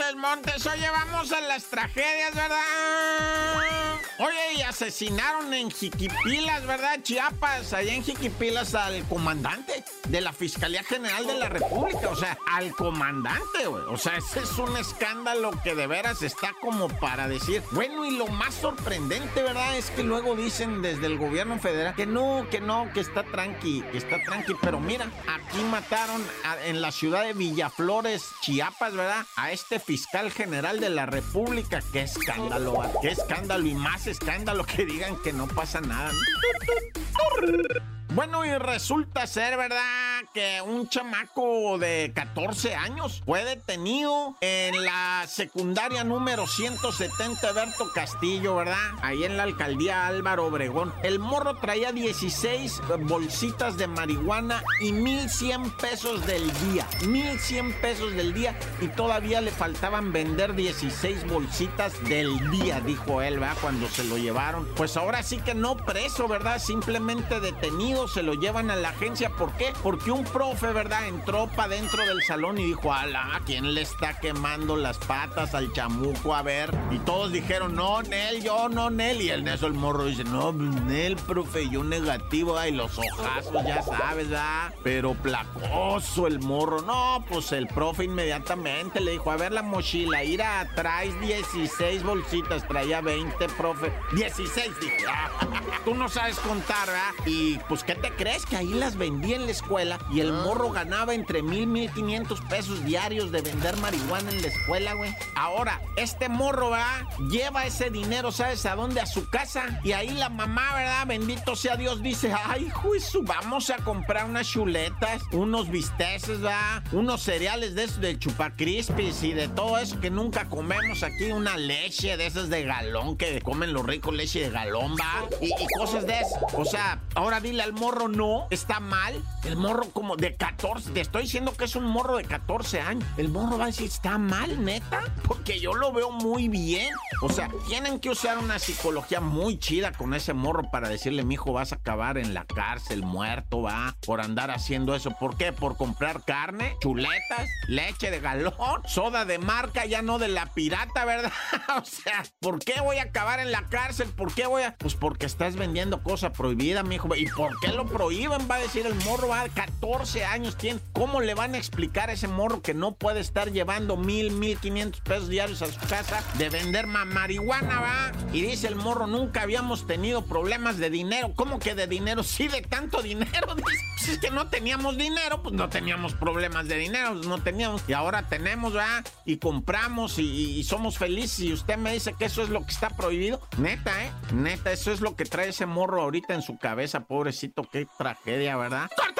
Montes, Montes. Oye, vamos a las tragedias, ¿verdad? Oye, y asesinaron en Jiquipilas, ¿verdad? Chiapas, allá en Jiquipilas al comandante de la Fiscalía General de la República. O sea, al comandante, güey. O sea, ese es un escándalo que de veras está como para decir. Bueno, y lo más sorprendente, ¿verdad? Es que luego dicen desde el gobierno federal que no, que no, que está tranqui, que está tranqui. Pero mira, aquí mataron en la ciudad de Villaflores, Chiapas, ¿verdad? A este fiscal general de la República. Qué escándalo, qué escándalo y más escándalo que digan que no pasa nada. Bueno, y resulta ser, ¿verdad? Que un chamaco de 14 años fue detenido en la secundaria número 170 Berto Castillo, ¿verdad? Ahí en la alcaldía Álvaro Obregón. El morro traía 16 bolsitas de marihuana y 1100 pesos del día. 1100 pesos del día y todavía le faltaban vender 16 bolsitas del día, dijo él, ¿verdad? Cuando se lo llevaron. Pues ahora sí que no preso, ¿verdad? Simplemente detenido, se lo llevan a la agencia. ¿Por qué? Porque un un profe, ¿verdad? Entró para dentro del salón y dijo, ala, ¿quién le está quemando las patas al chamuco? A ver. Y todos dijeron, no, Nel, yo no, Nel. Y el eso el morro dice, no, Nel, profe, yo negativo. Ay, los ojazos, ya sabes, ¿verdad? Pero placoso el morro. No, pues el profe inmediatamente le dijo, a ver la mochila, ira, traes 16 bolsitas, traía 20, profe. 16, dije, tú no sabes contar, ¿verdad? Y pues, ¿qué te crees? Que ahí las vendí en la escuela y el morro ganaba entre mil, mil quinientos pesos diarios de vender marihuana en la escuela, güey. Ahora, este morro, ¿verdad? Lleva ese dinero, ¿sabes a dónde? A su casa. Y ahí la mamá, ¿verdad? Bendito sea Dios, dice, ay, juicio, vamos a comprar unas chuletas, unos bisteces, ¿verdad? Unos cereales de esos de chupacrispis y de todo eso que nunca comemos aquí. Una leche de esas de galón que comen los ricos, leche de galón, ¿va? Y, y cosas de eso. O sea, ahora dile al morro, no, está mal. El morro como de 14. Te estoy diciendo que es un morro de 14 años. El morro va a decir, ¿está mal, neta? Porque yo lo veo muy bien. O sea, tienen que usar una psicología muy chida con ese morro para decirle, mi hijo, vas a acabar en la cárcel, muerto, va, por andar haciendo eso. ¿Por qué? Por comprar carne, chuletas, leche de galón, soda de marca, ya no de la pirata, ¿verdad? o sea, ¿por qué voy a acabar en la cárcel? ¿Por qué voy a...? Pues porque estás vendiendo cosa prohibida, mi hijo. ¿Y por qué lo prohíben? Va a decir el morro, va, 14 años tiene. ¿Cómo le van a explicar a ese morro que no puede estar llevando mil, mil quinientos pesos diarios a su casa de vender marihuana, va? Y dice el morro, nunca habíamos tenido problemas de dinero. ¿Cómo que de dinero? Sí, de tanto dinero. Dice, pues es que no teníamos dinero, pues no teníamos problemas de dinero, pues no teníamos. Y ahora tenemos, va, y compramos y, y somos felices. Y usted me dice que eso es lo que está prohibido. Neta, ¿eh? Neta, eso es lo que trae ese morro ahorita en su cabeza, pobrecito. Qué tragedia, ¿verdad? ¡Corta!